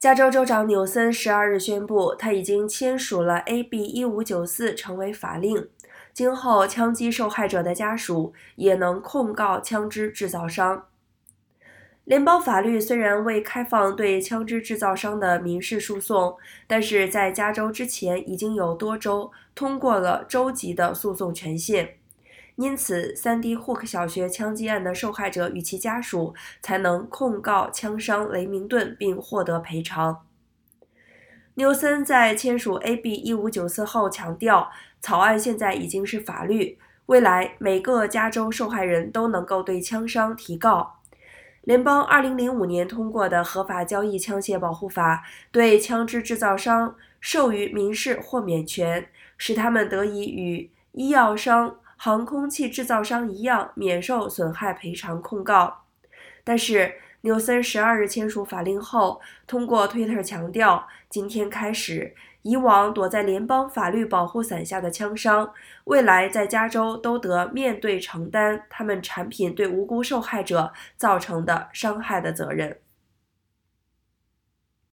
加州州长纽森十二日宣布，他已经签署了 AB 一五九四成为法令，今后枪击受害者的家属也能控告枪支制造商。联邦法律虽然未开放对枪支制造商的民事诉讼，但是在加州之前已经有多州通过了州级的诉讼权限。因此，三 D 霍克小学枪击案的受害者与其家属才能控告枪伤雷明顿并获得赔偿。纽森在签署 AB 一五九四后强调，草案现在已经是法律，未来每个加州受害人都能够对枪伤提告。联邦二零零五年通过的合法交易枪械保护法对枪支制造商授予民事豁免权，使他们得以与医药商。航空器制造商一样免受损害赔偿控告，但是纽森十二日签署法令后，通过推特强调，今天开始，以往躲在联邦法律保护伞下的枪商，未来在加州都得面对承担他们产品对无辜受害者造成的伤害的责任。